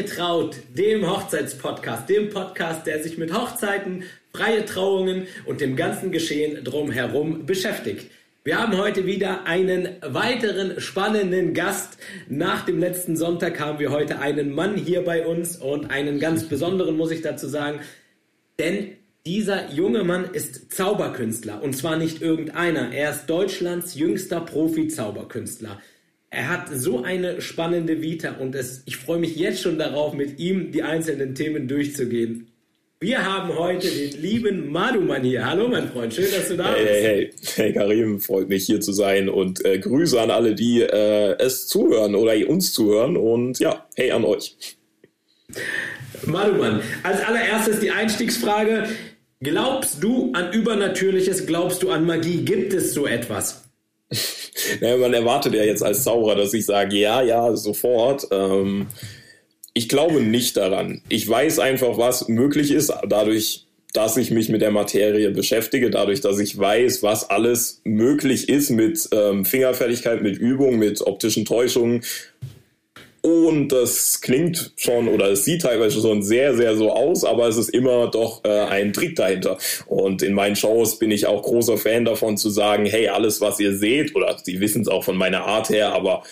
getraut, dem Hochzeitspodcast, dem Podcast, der sich mit Hochzeiten, freie Trauungen und dem ganzen Geschehen drumherum beschäftigt. Wir haben heute wieder einen weiteren spannenden Gast. Nach dem letzten Sonntag haben wir heute einen Mann hier bei uns und einen ganz besonderen, muss ich dazu sagen. Denn dieser junge Mann ist Zauberkünstler und zwar nicht irgendeiner. Er ist Deutschlands jüngster Profi-Zauberkünstler. Er hat so eine spannende Vita und es, ich freue mich jetzt schon darauf, mit ihm die einzelnen Themen durchzugehen. Wir haben heute den lieben Maduman hier. Hallo, mein Freund, schön, dass du da bist. Hey, hey, hey, Karim, freut mich hier zu sein und äh, Grüße an alle, die äh, es zuhören oder uns zuhören und ja, hey an euch. Maduman, als allererstes die Einstiegsfrage. Glaubst du an Übernatürliches? Glaubst du an Magie? Gibt es so etwas? Naja, man erwartet ja jetzt als Zauberer, dass ich sage, ja, ja, sofort. Ähm, ich glaube nicht daran. Ich weiß einfach, was möglich ist, dadurch, dass ich mich mit der Materie beschäftige, dadurch, dass ich weiß, was alles möglich ist mit ähm, Fingerfertigkeit, mit Übung, mit optischen Täuschungen. Und das klingt schon oder es sieht teilweise schon sehr, sehr so aus, aber es ist immer doch äh, ein Trick dahinter. Und in meinen Shows bin ich auch großer Fan davon zu sagen, hey, alles, was ihr seht, oder Sie wissen es auch von meiner Art her, aber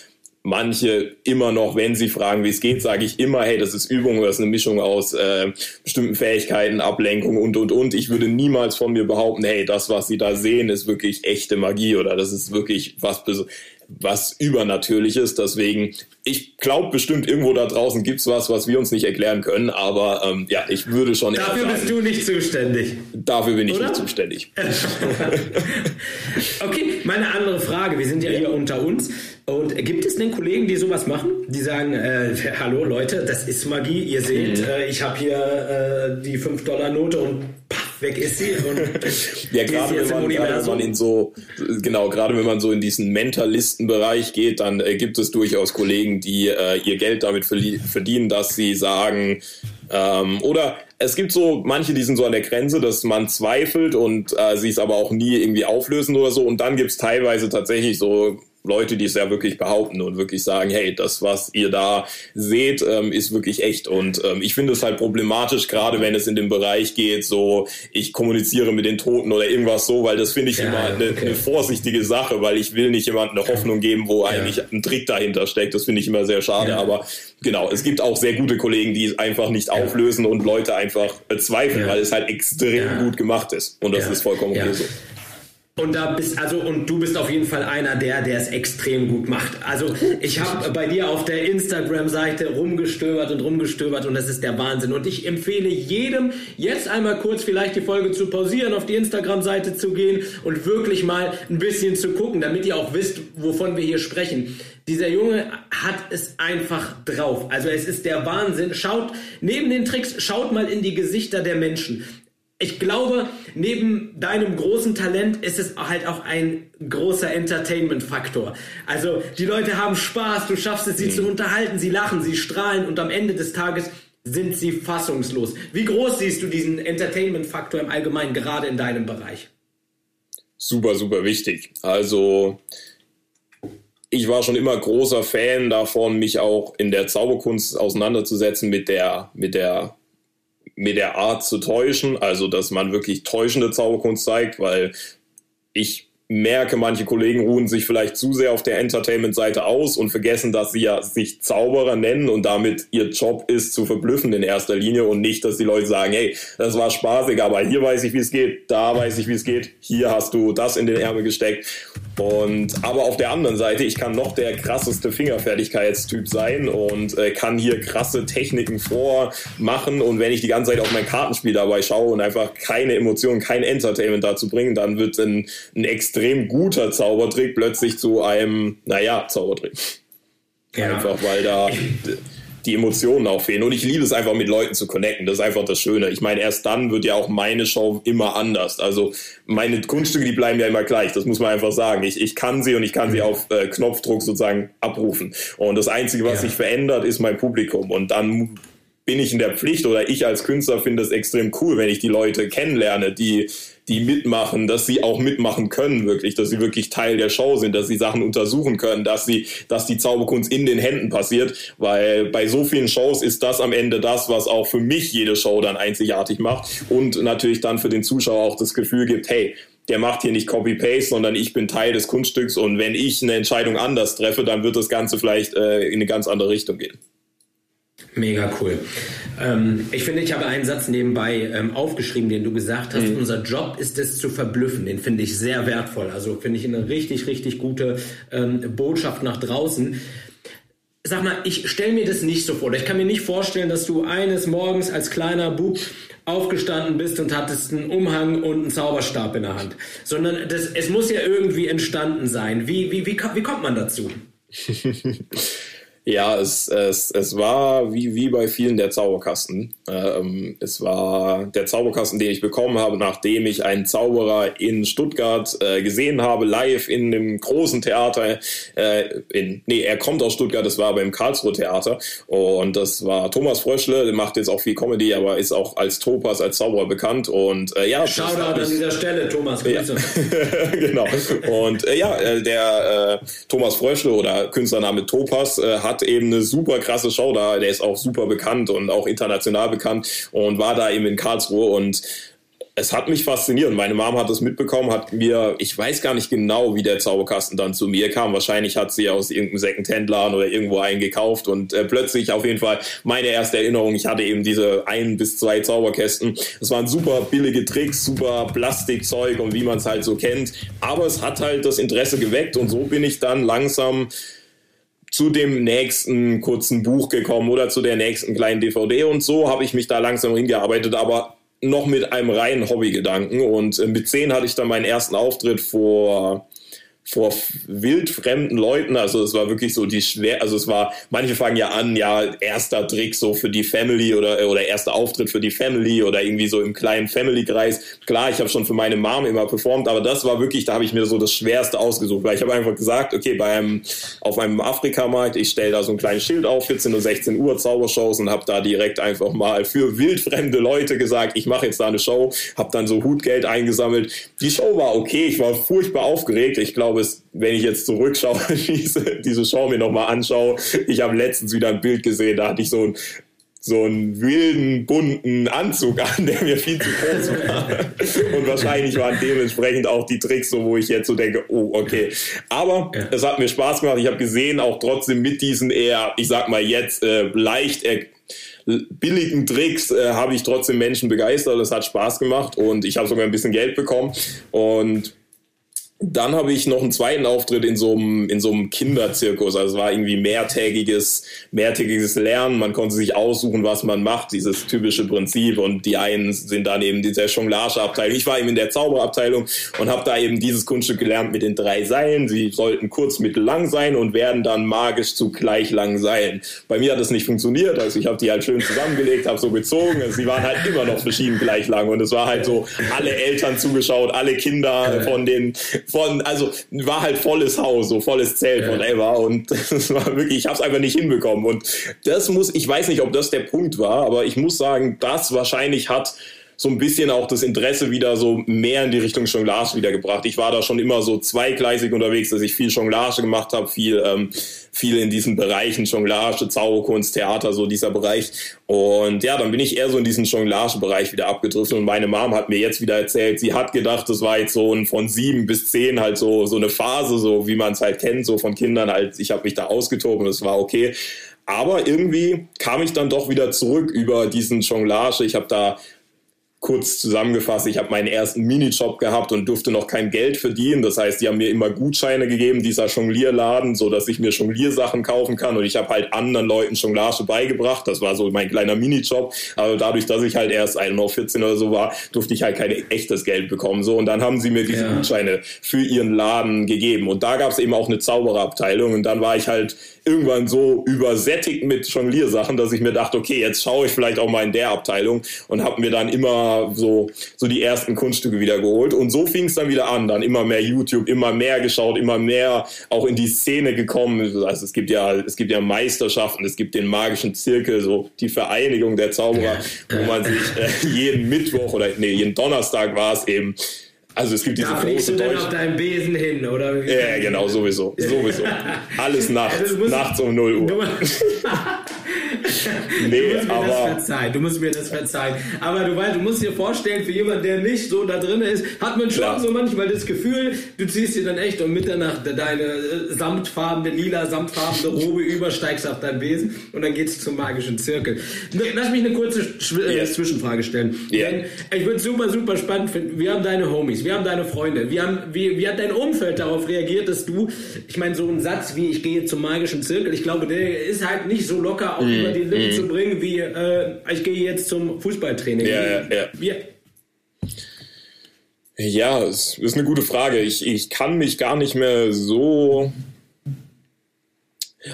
manche immer noch, wenn sie fragen, wie es geht, sage ich immer, hey, das ist Übung, das ist eine Mischung aus äh, bestimmten Fähigkeiten, Ablenkung und, und, und. Ich würde niemals von mir behaupten, hey, das, was sie da sehen, ist wirklich echte Magie oder das ist wirklich was, was Übernatürliches. Deswegen, ich glaube bestimmt, irgendwo da draußen gibt's was, was wir uns nicht erklären können, aber ähm, ja, ich würde schon... Dafür sagen, bist du nicht zuständig. Dafür bin ich oder? nicht zuständig. okay, meine andere Frage, wir sind ja, ja. hier unter uns. Und gibt es denn Kollegen, die sowas machen? Die sagen, äh, hallo Leute, das ist Magie, ihr seht, mhm. äh, ich habe hier äh, die 5-Dollar-Note und weg ist sie. Und ja, gerade wenn, man, gerade wenn man in so, genau, gerade wenn man so in diesen Mentalistenbereich geht, dann äh, gibt es durchaus Kollegen, die äh, ihr Geld damit verdienen, dass sie sagen, ähm, oder es gibt so manche, die sind so an der Grenze, dass man zweifelt und äh, sie es aber auch nie irgendwie auflösen oder so. Und dann gibt es teilweise tatsächlich so Leute, die es ja wirklich behaupten und wirklich sagen, hey, das, was ihr da seht, ähm, ist wirklich echt. Und ähm, ich finde es halt problematisch, gerade wenn es in den Bereich geht, so ich kommuniziere mit den Toten oder irgendwas so, weil das finde ich ja, immer eine, okay. eine, vorsichtige Sache, weil ich will nicht jemandem eine Hoffnung geben, wo ja. eigentlich ein Trick dahinter steckt. Das finde ich immer sehr schade. Ja. Aber genau, es gibt auch sehr gute Kollegen, die es einfach nicht auflösen und Leute einfach zweifeln, weil es halt extrem gut gemacht ist. Und das ist vollkommen okay so. Und da bist also und du bist auf jeden Fall einer der, der es extrem gut macht. Also ich habe bei dir auf der Instagram-Seite rumgestöbert und rumgestöbert und das ist der Wahnsinn. Und ich empfehle jedem jetzt einmal kurz vielleicht die Folge zu pausieren, auf die Instagram-Seite zu gehen und wirklich mal ein bisschen zu gucken, damit ihr auch wisst, wovon wir hier sprechen. Dieser Junge hat es einfach drauf. Also es ist der Wahnsinn. Schaut neben den Tricks, schaut mal in die Gesichter der Menschen ich glaube, neben deinem großen Talent ist es halt auch ein großer Entertainment-Faktor. Also die Leute haben Spaß, du schaffst es, sie mhm. zu unterhalten, sie lachen, sie strahlen und am Ende des Tages sind sie fassungslos. Wie groß siehst du diesen Entertainment-Faktor im Allgemeinen gerade in deinem Bereich? Super, super wichtig. Also ich war schon immer großer Fan davon, mich auch in der Zauberkunst auseinanderzusetzen mit der, mit der mit der Art zu täuschen, also dass man wirklich täuschende Zauberkunst zeigt, weil ich merke, manche Kollegen ruhen sich vielleicht zu sehr auf der Entertainment-Seite aus und vergessen, dass sie ja sich Zauberer nennen und damit ihr Job ist, zu verblüffen in erster Linie und nicht, dass die Leute sagen, hey, das war spaßig, aber hier weiß ich, wie es geht, da weiß ich, wie es geht, hier hast du das in den Ärmel gesteckt. Und aber auf der anderen Seite, ich kann noch der krasseste Fingerfertigkeitstyp sein und äh, kann hier krasse Techniken vormachen und wenn ich die ganze Zeit auf mein Kartenspiel dabei schaue und einfach keine Emotionen, kein Entertainment dazu bringen, dann wird ein, ein extrem extrem guter Zaubertrick plötzlich zu einem, naja, Zaubertrick. Ja. Einfach weil da die Emotionen auch fehlen. Und ich liebe es einfach mit Leuten zu connecten. Das ist einfach das Schöne. Ich meine, erst dann wird ja auch meine Show immer anders. Also meine Kunststücke, die bleiben ja immer gleich. Das muss man einfach sagen. Ich, ich kann sie und ich kann sie mhm. auf äh, Knopfdruck sozusagen abrufen. Und das Einzige, was ja. sich verändert, ist mein Publikum. Und dann bin ich in der Pflicht oder ich als Künstler finde es extrem cool, wenn ich die Leute kennenlerne, die die mitmachen, dass sie auch mitmachen können, wirklich, dass sie wirklich Teil der Show sind, dass sie Sachen untersuchen können, dass sie, dass die Zauberkunst in den Händen passiert, weil bei so vielen Shows ist das am Ende das, was auch für mich jede Show dann einzigartig macht und natürlich dann für den Zuschauer auch das Gefühl gibt, hey, der macht hier nicht Copy-Paste, sondern ich bin Teil des Kunststücks und wenn ich eine Entscheidung anders treffe, dann wird das Ganze vielleicht äh, in eine ganz andere Richtung gehen. Mega cool. Ähm, ich finde, ich habe einen Satz nebenbei ähm, aufgeschrieben, den du gesagt hast. Mhm. Unser Job ist es zu verblüffen. Den finde ich sehr wertvoll. Also finde ich eine richtig, richtig gute ähm, Botschaft nach draußen. Sag mal, ich stelle mir das nicht so vor. Ich kann mir nicht vorstellen, dass du eines Morgens als kleiner Bub aufgestanden bist und hattest einen Umhang und einen Zauberstab in der Hand. Sondern das, es muss ja irgendwie entstanden sein. Wie, wie, wie, wie kommt man dazu? Ja, es, es, es war wie, wie bei vielen der Zauberkasten. Ähm, es war der Zauberkasten, den ich bekommen habe, nachdem ich einen Zauberer in Stuttgart äh, gesehen habe, live in dem großen Theater. Äh, in, nee, er kommt aus Stuttgart, das war aber im Karlsruhe Theater. Und das war Thomas Fröschle, der macht jetzt auch viel Comedy, aber ist auch als Topas, als Zauberer bekannt. Und äh, ja, Shoutout an dieser Stelle, Thomas, Grüße. Ja. genau. Und äh, ja, äh, der äh, Thomas Fröschle oder Künstlername Topas äh, hat hat eben eine super krasse Show da. Der ist auch super bekannt und auch international bekannt und war da eben in Karlsruhe und es hat mich fasziniert. Meine Mom hat das mitbekommen, hat mir, ich weiß gar nicht genau, wie der Zauberkasten dann zu mir kam. Wahrscheinlich hat sie aus irgendeinem Secondhand-Laden oder irgendwo einen gekauft und äh, plötzlich auf jeden Fall meine erste Erinnerung. Ich hatte eben diese ein bis zwei Zauberkästen. Es waren super billige Tricks, super Plastikzeug und wie man es halt so kennt. Aber es hat halt das Interesse geweckt und so bin ich dann langsam zu dem nächsten kurzen Buch gekommen oder zu der nächsten kleinen DVD und so habe ich mich da langsam hingearbeitet, aber noch mit einem reinen Hobbygedanken. Und äh, mit zehn hatte ich dann meinen ersten Auftritt vor vor wildfremden Leuten. Also es war wirklich so die schwer, also es war, manche fangen ja an, ja, erster Trick so für die Family oder, oder erster Auftritt für die Family oder irgendwie so im kleinen Family-Kreis. Klar, ich habe schon für meine Mom immer performt, aber das war wirklich, da habe ich mir so das Schwerste ausgesucht, weil ich habe einfach gesagt, okay, bei einem, auf einem Afrikamarkt, ich stelle da so ein kleines Schild auf, 14 oder 16 Uhr Zaubershows und habe da direkt einfach mal für wildfremde Leute gesagt, ich mache jetzt da eine Show, habe dann so Hutgeld eingesammelt. Die Show war okay, ich war furchtbar aufgeregt. Ich glaube, es, wenn ich jetzt zurückschaue, diese, diese Show mir nochmal anschaue, ich habe letztens wieder ein Bild gesehen, da hatte ich so ein so einen wilden, bunten Anzug an, der mir viel zu groß war. Und wahrscheinlich waren dementsprechend auch die Tricks so, wo ich jetzt so denke, oh, okay. Aber ja. es hat mir Spaß gemacht. Ich habe gesehen, auch trotzdem mit diesen eher, ich sag mal jetzt, äh, leicht äh, billigen Tricks äh, habe ich trotzdem Menschen begeistert. Es hat Spaß gemacht und ich habe sogar ein bisschen Geld bekommen. Und dann habe ich noch einen zweiten Auftritt in so einem, in so einem Kinderzirkus. Also es war irgendwie mehrtägiges, mehrtägiges Lernen. Man konnte sich aussuchen, was man macht, dieses typische Prinzip. Und die einen sind dann eben in der Jonglageabteilung. Ich war eben in der Zauberabteilung und habe da eben dieses Kunststück gelernt mit den drei Seilen. Sie sollten kurz, mittel, lang sein und werden dann magisch zu gleich langen Seilen. Bei mir hat das nicht funktioniert. Also ich habe die halt schön zusammengelegt, habe so gezogen. Also sie waren halt immer noch verschieden gleich lang. Und es war halt so, alle Eltern zugeschaut, alle Kinder von den von, also war halt volles Haus, so volles Zelt, ja. whatever. Und das war wirklich, ich habe es einfach nicht hinbekommen. Und das muss, ich weiß nicht, ob das der Punkt war, aber ich muss sagen, das wahrscheinlich hat so ein bisschen auch das Interesse wieder so mehr in die Richtung Jonglage wiedergebracht. Ich war da schon immer so zweigleisig unterwegs, dass ich viel Jonglage gemacht habe, viel, ähm, viel in diesen Bereichen Jonglage, Zauberkunst, Theater, so dieser Bereich. Und ja, dann bin ich eher so in diesen Jonglage-Bereich wieder abgedriftet und meine Mom hat mir jetzt wieder erzählt, sie hat gedacht, das war jetzt so ein von sieben bis zehn halt so, so eine Phase, so wie man es halt kennt, so von Kindern halt, ich habe mich da ausgetobt und es war okay. Aber irgendwie kam ich dann doch wieder zurück über diesen Jonglage. Ich habe da kurz zusammengefasst, ich habe meinen ersten Minijob gehabt und durfte noch kein Geld verdienen. Das heißt, die haben mir immer Gutscheine gegeben, dieser Jonglierladen, so dass ich mir Jongliersachen kaufen kann. Und ich habe halt anderen Leuten Jonglage beigebracht. Das war so mein kleiner Minijob. Aber dadurch, dass ich halt erst noch 14 oder so war, durfte ich halt kein echtes Geld bekommen. So und dann haben sie mir diese ja. Gutscheine für ihren Laden gegeben. Und da gab es eben auch eine Zaubererabteilung. Und dann war ich halt irgendwann so übersättigt mit Jongliersachen, dass ich mir dachte, okay, jetzt schaue ich vielleicht auch mal in der Abteilung und habe mir dann immer so, so die ersten Kunststücke wieder geholt. Und so fing es dann wieder an. Dann immer mehr YouTube, immer mehr geschaut, immer mehr auch in die Szene gekommen. Also es gibt ja, es gibt ja Meisterschaften, es gibt den magischen Zirkel, so die Vereinigung der Zauberer, wo man sich äh, jeden Mittwoch oder nee, jeden Donnerstag war es eben also es gibt diese da große du dann auf deinem Besen hin, oder? Ja, genau, sowieso. Sowieso. Alles nachts. Also nachts um 0 Uhr. nee, du musst mir aber, das verzeihen. Du musst mir das verzeihen. Aber du weißt, du musst dir vorstellen, für jemanden, der nicht so da drin ist, hat man schon klar. so manchmal das Gefühl, du ziehst dir dann echt um Mitternacht deine äh, samtfarbene, lila, samtfarbene Robe über, steigst auf deinen Besen und dann geht's zum magischen Zirkel. Lass mich eine kurze äh, yes. Zwischenfrage stellen. Yeah. Denn ich würde super, super spannend finden. Wir haben deine Homies, wir haben deine Freunde, wir haben, wie, wie hat dein Umfeld darauf reagiert, dass du, ich meine, so ein Satz wie ich gehe zum magischen Zirkel, ich glaube, der ist halt nicht so locker auch mm. über die Lippen mm. zu bringen, wie äh, ich gehe jetzt zum Fußballtraining. Ja, ja, ja. Wie, ja, es ist eine gute Frage. Ich, ich kann mich gar nicht mehr so.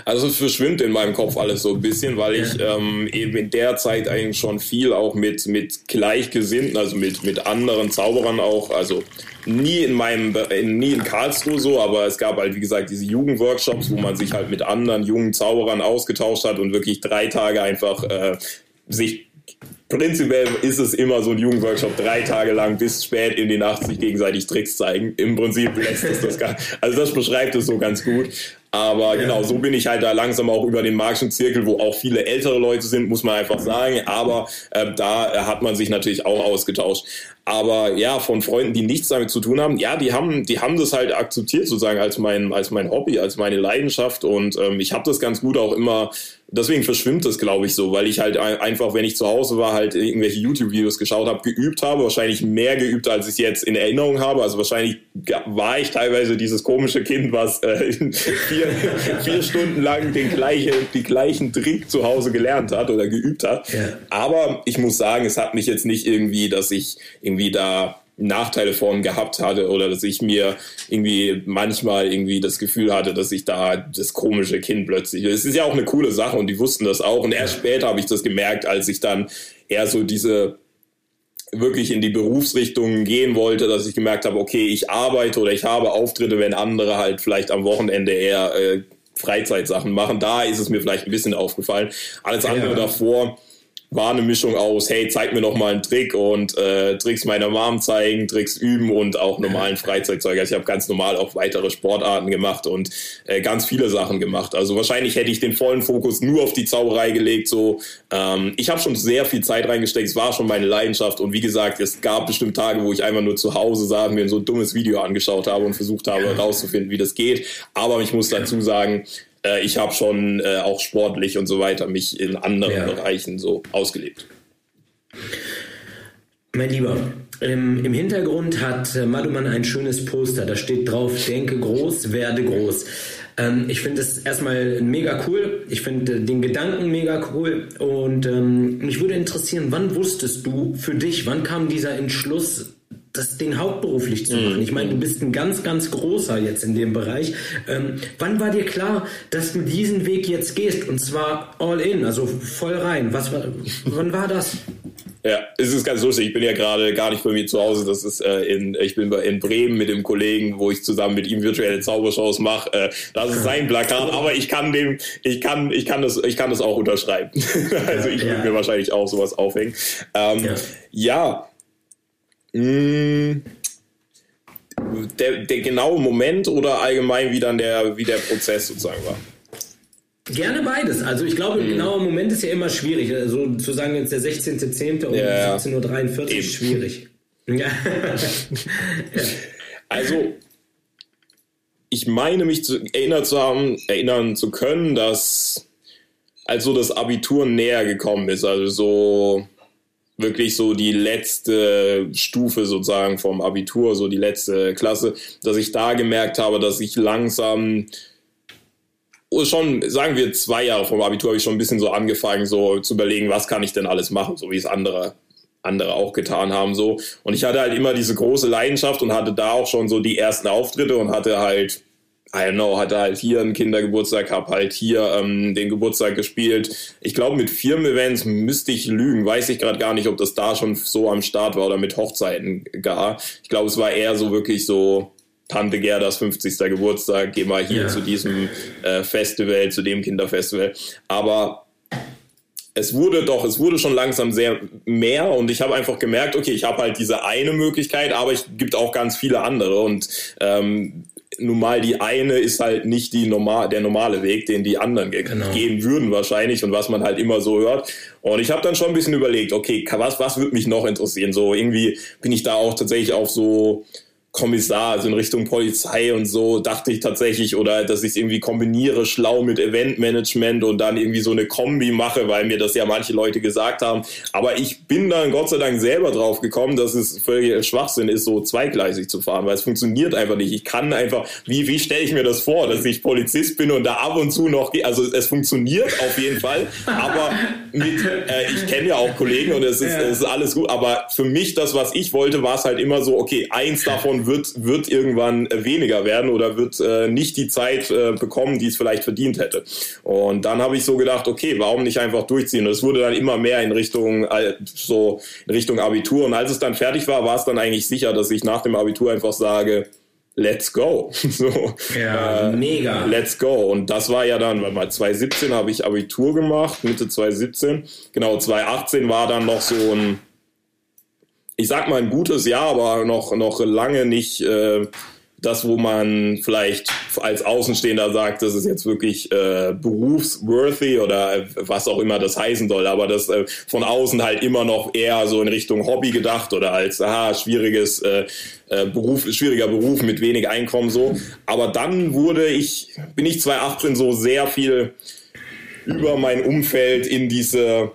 Also es verschwimmt in meinem Kopf alles so ein bisschen, weil ich ähm, eben in der Zeit eigentlich schon viel auch mit, mit Gleichgesinnten, also mit, mit anderen Zauberern auch, also nie in meinem, in, nie in Karlsruhe so, aber es gab halt, wie gesagt, diese Jugendworkshops, wo man sich halt mit anderen jungen Zauberern ausgetauscht hat und wirklich drei Tage einfach äh, sich Prinzipiell ist es immer so ein Jugendworkshop, drei Tage lang bis spät in die Nacht sich gegenseitig Tricks zeigen. Im Prinzip lässt es das gar, also das beschreibt es so ganz gut. Aber genau, so bin ich halt da langsam auch über den magischen Zirkel, wo auch viele ältere Leute sind, muss man einfach sagen. Aber äh, da hat man sich natürlich auch ausgetauscht. Aber ja, von Freunden, die nichts damit zu tun haben, ja, die haben, die haben das halt akzeptiert sozusagen als mein, als mein Hobby, als meine Leidenschaft. Und ähm, ich habe das ganz gut auch immer deswegen verschwimmt das, glaube ich, so, weil ich halt einfach, wenn ich zu Hause war, halt irgendwelche YouTube-Videos geschaut habe, geübt habe, wahrscheinlich mehr geübt, als ich jetzt in Erinnerung habe. Also wahrscheinlich war ich teilweise dieses komische Kind, was äh, vier, vier Stunden lang den gleichen, die gleichen Trick zu Hause gelernt hat oder geübt hat. Ja. Aber ich muss sagen, es hat mich jetzt nicht irgendwie, dass ich irgendwie da Nachteile von gehabt hatte oder dass ich mir irgendwie manchmal irgendwie das Gefühl hatte, dass ich da das komische Kind plötzlich. Es ist ja auch eine coole Sache und die wussten das auch und erst später habe ich das gemerkt, als ich dann eher so diese wirklich in die Berufsrichtung gehen wollte, dass ich gemerkt habe, okay, ich arbeite oder ich habe Auftritte, wenn andere halt vielleicht am Wochenende eher äh, Freizeitsachen machen. Da ist es mir vielleicht ein bisschen aufgefallen. Alles andere ja. davor war eine Mischung aus, hey, zeig mir noch mal einen Trick und äh, Tricks meiner Mom zeigen, Tricks üben und auch normalen Freizeitzeug. Also ich habe ganz normal auch weitere Sportarten gemacht und äh, ganz viele Sachen gemacht. Also wahrscheinlich hätte ich den vollen Fokus nur auf die Zauberei gelegt. So, ähm, ich habe schon sehr viel Zeit reingesteckt. Es war schon meine Leidenschaft und wie gesagt, es gab bestimmt Tage, wo ich einfach nur zu Hause saß, mir so ein dummes Video angeschaut habe und versucht habe herauszufinden, wie das geht. Aber ich muss dazu sagen, äh, ich habe schon äh, auch sportlich und so weiter mich in anderen ja. Bereichen so ausgelebt. Mein Lieber, im, im Hintergrund hat äh, Maduman ein schönes Poster. Da steht drauf: Denke groß, werde groß. Ähm, ich finde es erstmal mega cool. Ich finde den Gedanken mega cool. Und ähm, mich würde interessieren, wann wusstest du für dich, wann kam dieser Entschluss, das Ding hauptberuflich zu machen. Ich meine, du bist ein ganz, ganz großer jetzt in dem Bereich. Ähm, wann war dir klar, dass du diesen Weg jetzt gehst und zwar all in, also voll rein? Was war, wann war das? Ja, es ist ganz lustig. Ich bin ja gerade gar nicht bei mir zu Hause. Das ist äh, in, ich bin in Bremen mit dem Kollegen, wo ich zusammen mit ihm virtuelle Zaubershows mache. Äh, das ist sein Plakat, aber ich kann dem, ich kann, ich kann das, ich kann das auch unterschreiben. also ich ja. würde mir wahrscheinlich auch sowas aufhängen. Ähm, ja. ja hm. der, der genaue Moment oder allgemein wie dann der, wie der Prozess sozusagen war? Gerne beides. Also ich glaube, ein hm. genauer Moment ist ja immer schwierig. Also zu sagen jetzt der 16.10. um ja, 17.43 Uhr ist schwierig. Ja. ja. Also ich meine mich zu, erinnert zu haben, erinnern zu können, dass als so das Abitur näher gekommen ist, also so wirklich so die letzte Stufe sozusagen vom Abitur, so die letzte Klasse, dass ich da gemerkt habe, dass ich langsam oh, schon, sagen wir zwei Jahre vom Abitur habe ich schon ein bisschen so angefangen, so zu überlegen, was kann ich denn alles machen, so wie es andere andere auch getan haben so. Und ich hatte halt immer diese große Leidenschaft und hatte da auch schon so die ersten Auftritte und hatte halt I don't know, hatte halt hier einen Kindergeburtstag, hab halt hier ähm, den Geburtstag gespielt. Ich glaube, mit Firmen-Events müsste ich lügen. Weiß ich gerade gar nicht, ob das da schon so am Start war oder mit Hochzeiten gar. Ich glaube, es war eher so wirklich so Tante Gerdas 50. Geburtstag, geh mal hier ja. zu diesem äh, Festival, zu dem Kinderfestival. Aber es wurde doch, es wurde schon langsam sehr mehr und ich habe einfach gemerkt, okay, ich habe halt diese eine Möglichkeit, aber es gibt auch ganz viele andere und ähm, nun mal die eine ist halt nicht die normal, der normale Weg, den die anderen genau. gehen würden wahrscheinlich und was man halt immer so hört. Und ich habe dann schon ein bisschen überlegt, okay, was, was würde mich noch interessieren? So irgendwie bin ich da auch tatsächlich auf so Kommissar, also in Richtung Polizei und so, dachte ich tatsächlich, oder dass ich es irgendwie kombiniere, schlau mit Eventmanagement und dann irgendwie so eine Kombi mache, weil mir das ja manche Leute gesagt haben. Aber ich bin dann Gott sei Dank selber drauf gekommen, dass es völlig Schwachsinn ist, so zweigleisig zu fahren, weil es funktioniert einfach nicht. Ich kann einfach, wie, wie stelle ich mir das vor, dass ich Polizist bin und da ab und zu noch, also es funktioniert auf jeden Fall, aber mit, äh, ich kenne ja auch Kollegen und es ist, ja. es ist alles gut, aber für mich das, was ich wollte, war es halt immer so, okay, eins davon wird, wird irgendwann weniger werden oder wird äh, nicht die Zeit äh, bekommen, die es vielleicht verdient hätte. Und dann habe ich so gedacht, okay, warum nicht einfach durchziehen? Und es wurde dann immer mehr in Richtung äh, so in Richtung Abitur. Und als es dann fertig war, war es dann eigentlich sicher, dass ich nach dem Abitur einfach sage, let's go. so, ja, äh, mega. Let's go. Und das war ja dann, weil mal 2017 habe ich Abitur gemacht, Mitte 2017. Genau, 2018 war dann noch so ein ich sag mal ein gutes Jahr, aber noch, noch lange nicht äh, das, wo man vielleicht als Außenstehender sagt, das ist jetzt wirklich äh, berufsworthy oder was auch immer das heißen soll, aber das äh, von außen halt immer noch eher so in Richtung Hobby gedacht oder als aha, schwieriges äh, äh, Beruf, schwieriger Beruf mit wenig Einkommen so. Aber dann wurde ich, bin ich 2018 so sehr viel über mein Umfeld in diese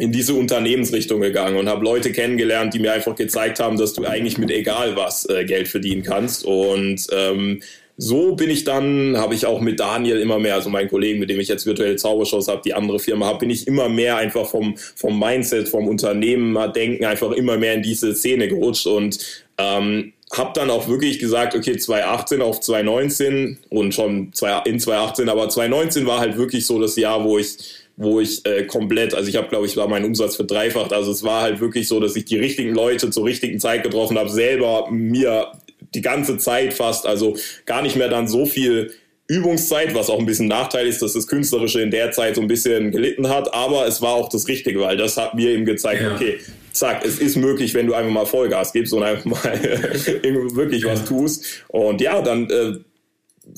in diese Unternehmensrichtung gegangen und habe Leute kennengelernt, die mir einfach gezeigt haben, dass du eigentlich mit egal was äh, Geld verdienen kannst. Und ähm, so bin ich dann, habe ich auch mit Daniel immer mehr, also meinen Kollegen, mit dem ich jetzt virtuelle Zaubershows habe, die andere Firma habe, bin ich immer mehr einfach vom, vom Mindset, vom Unternehmerdenken einfach immer mehr in diese Szene gerutscht und ähm, habe dann auch wirklich gesagt, okay, 2018 auf 2019 und schon in 2018, aber 2019 war halt wirklich so das Jahr, wo ich wo ich äh, komplett, also ich habe, glaube ich, war mein Umsatz verdreifacht. Also es war halt wirklich so, dass ich die richtigen Leute zur richtigen Zeit getroffen habe, selber mir die ganze Zeit fast, also gar nicht mehr dann so viel Übungszeit, was auch ein bisschen Nachteil ist, dass das Künstlerische in der Zeit so ein bisschen gelitten hat, aber es war auch das Richtige, weil das hat mir eben gezeigt, ja. okay, zack, es ist möglich, wenn du einfach mal Vollgas gibst und einfach mal wirklich was tust. Und ja, dann äh,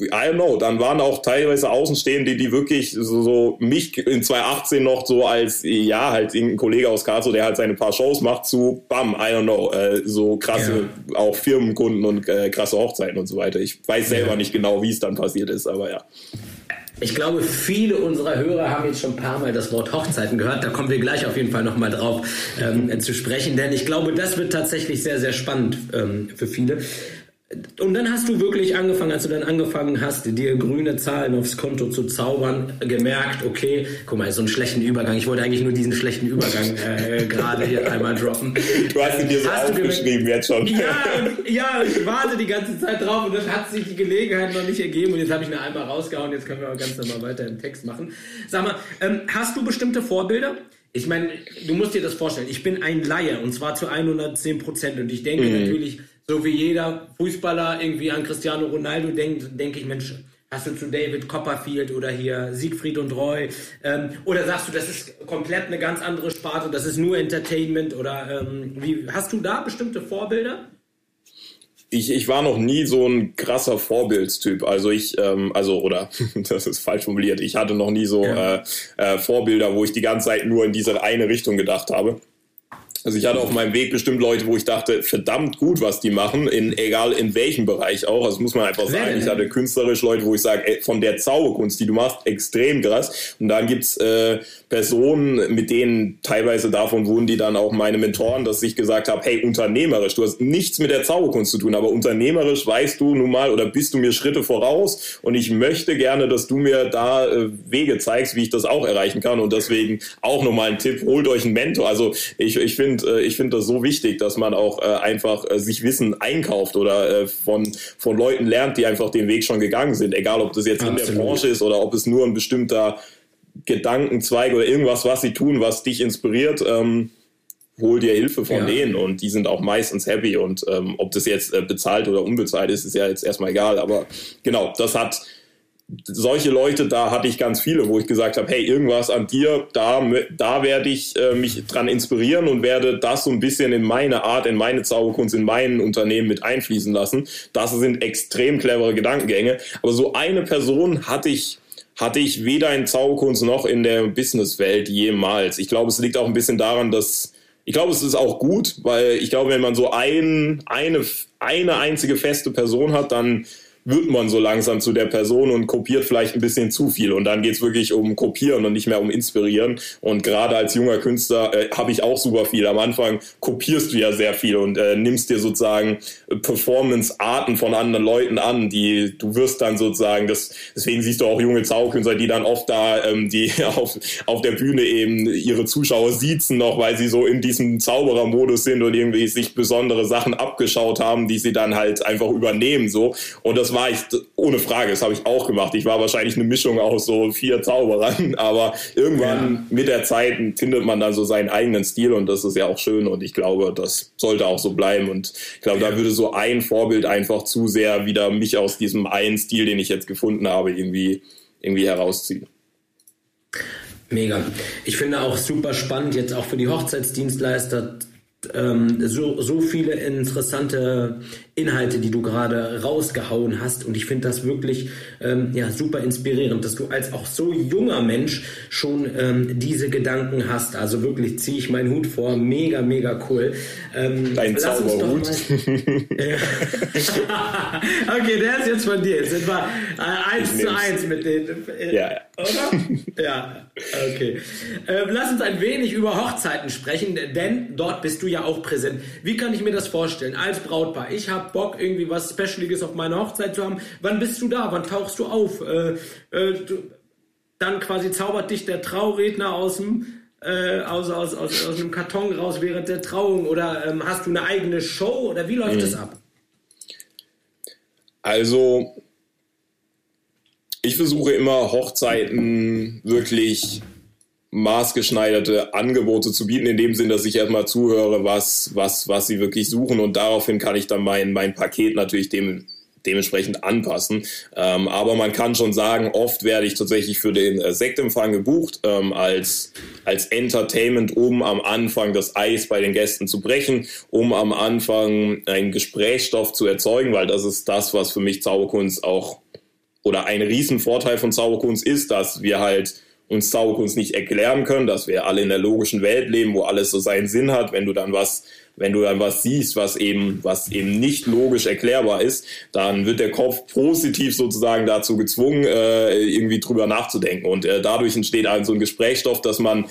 I don't know, dann waren auch teilweise Außenstehende, die wirklich so, so mich in 2018 noch so als, ja, halt irgendein Kollege aus Karlsruhe, der halt seine paar Shows macht, zu, bam, I don't know, äh, so krasse, ja. auch Firmenkunden und äh, krasse Hochzeiten und so weiter. Ich weiß selber ja. nicht genau, wie es dann passiert ist, aber ja. Ich glaube, viele unserer Hörer haben jetzt schon ein paar Mal das Wort Hochzeiten gehört. Da kommen wir gleich auf jeden Fall nochmal drauf ähm, zu sprechen, denn ich glaube, das wird tatsächlich sehr, sehr spannend ähm, für viele. Und dann hast du wirklich angefangen, als du dann angefangen hast, dir grüne Zahlen aufs Konto zu zaubern, gemerkt, okay, guck mal, so einen schlechten Übergang. Ich wollte eigentlich nur diesen schlechten Übergang äh, gerade hier einmal droppen. Du hast ihn dir so hast aufgeschrieben jetzt schon. Ja, ja, ich warte die ganze Zeit drauf und dann hat sich die Gelegenheit noch nicht ergeben und jetzt habe ich eine einmal rausgehauen, jetzt können wir auch ganz normal weiter im Text machen. Sag mal, ähm, hast du bestimmte Vorbilder? Ich meine, du musst dir das vorstellen, ich bin ein Laie und zwar zu 110 Prozent und ich denke mhm. natürlich, so wie jeder Fußballer irgendwie an Cristiano Ronaldo denkt, denke ich, Mensch, hast du zu David Copperfield oder hier Siegfried und Roy? Ähm, oder sagst du, das ist komplett eine ganz andere Sparte, das ist nur Entertainment? Oder ähm, wie, hast du da bestimmte Vorbilder? Ich, ich war noch nie so ein krasser Vorbildstyp. Also ich, ähm, also, oder das ist falsch formuliert, ich hatte noch nie so ja. äh, äh, Vorbilder, wo ich die ganze Zeit nur in diese eine Richtung gedacht habe. Also ich hatte auf meinem Weg bestimmt Leute, wo ich dachte, verdammt gut, was die machen, in, egal in welchem Bereich auch. Also muss man einfach sagen. Ich hatte künstlerisch Leute, wo ich sage, von der Zauberkunst, die du machst, extrem krass. Und dann gibt's äh, Personen, mit denen teilweise davon wurden die dann auch meine Mentoren, dass ich gesagt habe, hey, unternehmerisch, du hast nichts mit der Zauberkunst zu tun, aber unternehmerisch weißt du nun mal oder bist du mir Schritte voraus und ich möchte gerne, dass du mir da äh, Wege zeigst, wie ich das auch erreichen kann. Und deswegen auch nochmal ein Tipp, holt euch einen Mentor. Also ich, ich finde, finde, äh, ich finde das so wichtig, dass man auch äh, einfach äh, sich Wissen einkauft oder von, von Leuten lernt, die einfach den Weg schon gegangen sind. Egal, ob das jetzt Absolut. in der Branche ist oder ob es nur ein bestimmter Gedankenzweig oder irgendwas, was sie tun, was dich inspiriert. Ähm, hol dir Hilfe von ja. denen und die sind auch meistens happy und ähm, ob das jetzt äh, bezahlt oder unbezahlt ist, ist ja jetzt erstmal egal, aber genau, das hat solche Leute, da hatte ich ganz viele, wo ich gesagt habe, hey, irgendwas an dir, da, da werde ich äh, mich dran inspirieren und werde das so ein bisschen in meine Art, in meine Zauberkunst, in meinen Unternehmen mit einfließen lassen. Das sind extrem clevere Gedankengänge. Aber so eine Person hatte ich hatte ich weder in Zauberkunst noch in der Businesswelt jemals. Ich glaube, es liegt auch ein bisschen daran, dass ich glaube, es ist auch gut, weil ich glaube, wenn man so ein, eine, eine einzige feste Person hat, dann wird man so langsam zu der Person und kopiert vielleicht ein bisschen zu viel. Und dann geht's wirklich um Kopieren und nicht mehr um Inspirieren. Und gerade als junger Künstler äh, habe ich auch super viel. Am Anfang kopierst du ja sehr viel und äh, nimmst dir sozusagen Performance-Arten von anderen Leuten an, die du wirst dann sozusagen, das, deswegen siehst du auch junge Zauberkünstler, die dann oft da, ähm, die auf, auf der Bühne eben ihre Zuschauer siezen noch, weil sie so in diesem Zauberermodus sind und irgendwie sich besondere Sachen abgeschaut haben, die sie dann halt einfach übernehmen so. Und das war ich ohne Frage, das habe ich auch gemacht. Ich war wahrscheinlich eine Mischung aus so vier Zauberern, aber irgendwann ja. mit der Zeit findet man dann so seinen eigenen Stil und das ist ja auch schön und ich glaube, das sollte auch so bleiben und ich glaube, ja. da würde so ein Vorbild einfach zu sehr wieder mich aus diesem einen Stil, den ich jetzt gefunden habe, irgendwie, irgendwie herausziehen. Mega. Ich finde auch super spannend, jetzt auch für die Hochzeitsdienstleister ähm, so, so viele interessante Inhalte, die du gerade rausgehauen hast. Und ich finde das wirklich ähm, ja, super inspirierend, dass du als auch so junger Mensch schon ähm, diese Gedanken hast. Also wirklich ziehe ich meinen Hut vor. Mega, mega cool. Ähm, Dein Zauberhut. okay, der ist jetzt von dir. Jetzt sind wir äh, eins zu eins mit den. Äh, ja. Oder? ja, okay. Äh, lass uns ein wenig über Hochzeiten sprechen, denn dort bist du ja auch präsent. Wie kann ich mir das vorstellen? Als Brautpaar. Ich habe hab Bock, irgendwie was Specialiges auf meiner Hochzeit zu haben. Wann bist du da? Wann tauchst du auf? Äh, äh, du, dann quasi zaubert dich der Trauredner aus dem äh, aus, aus, aus, aus einem Karton raus während der Trauung oder ähm, hast du eine eigene Show oder wie läuft mhm. das ab? Also ich versuche immer Hochzeiten wirklich maßgeschneiderte Angebote zu bieten, in dem Sinn, dass ich erstmal zuhöre, was, was, was sie wirklich suchen und daraufhin kann ich dann mein, mein Paket natürlich dem, dementsprechend anpassen. Ähm, aber man kann schon sagen, oft werde ich tatsächlich für den äh, Sektempfang gebucht ähm, als, als Entertainment, um am Anfang das Eis bei den Gästen zu brechen, um am Anfang einen Gesprächsstoff zu erzeugen, weil das ist das, was für mich Zauberkunst auch oder ein Riesenvorteil von Zauberkunst ist, dass wir halt uns Zauberkunst nicht erklären können, dass wir alle in der logischen Welt leben, wo alles so seinen Sinn hat. Wenn du dann was, wenn du dann was siehst, was eben, was eben nicht logisch erklärbar ist, dann wird der Kopf positiv sozusagen dazu gezwungen, äh, irgendwie drüber nachzudenken. Und äh, dadurch entsteht also so ein Gesprächsstoff, dass man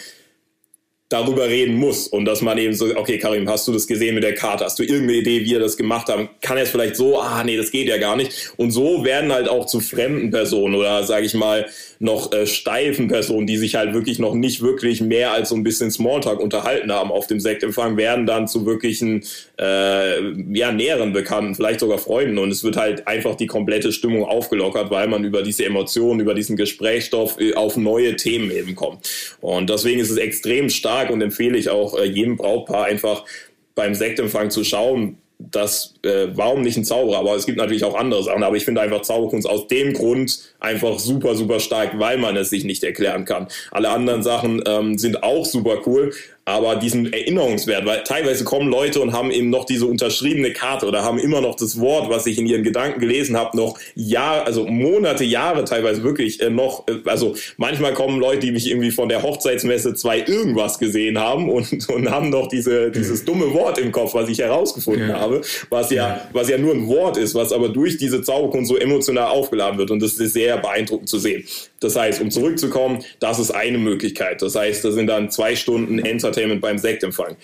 darüber reden muss und dass man eben so, okay, Karim, hast du das gesehen mit der Karte? Hast du irgendeine Idee, wie er das gemacht haben? Kann er es vielleicht so, ah nee, das geht ja gar nicht. Und so werden halt auch zu fremden Personen oder sage ich mal noch äh, steifen Personen, die sich halt wirklich noch nicht wirklich mehr als so ein bisschen Smalltalk unterhalten haben auf dem Sektempfang, werden dann zu wirklichen äh, ja, näheren Bekannten, vielleicht sogar Freunden. Und es wird halt einfach die komplette Stimmung aufgelockert, weil man über diese Emotionen, über diesen Gesprächsstoff äh, auf neue Themen eben kommt. Und deswegen ist es extrem stark stark und empfehle ich auch äh, jedem Brautpaar einfach beim Sektempfang zu schauen, dass äh, warum nicht ein Zauberer, aber es gibt natürlich auch andere Sachen, aber ich finde einfach Zauberkunst aus dem Grund einfach super, super stark, weil man es sich nicht erklären kann. Alle anderen Sachen ähm, sind auch super cool, aber diesen Erinnerungswert, weil teilweise kommen Leute und haben eben noch diese unterschriebene Karte oder haben immer noch das Wort, was ich in ihren Gedanken gelesen habe, noch Jahre, also Monate, Jahre teilweise wirklich äh, noch, äh, also manchmal kommen Leute, die mich irgendwie von der Hochzeitsmesse zwei irgendwas gesehen haben und, und haben noch diese, dieses dumme Wort im Kopf, was ich herausgefunden ja. habe, was ja, was ja nur ein Wort ist, was aber durch diese Zauberkunst so emotional aufgeladen wird und das ist sehr beeindruckend zu sehen. Das heißt, um zurückzukommen, das ist eine Möglichkeit. Das heißt, das sind dann zwei Stunden Entertainment beim Sektempfang.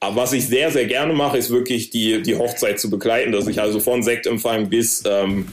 Aber was ich sehr, sehr gerne mache, ist wirklich die, die Hochzeit zu begleiten, dass ich also von Sektempfang bis, ähm,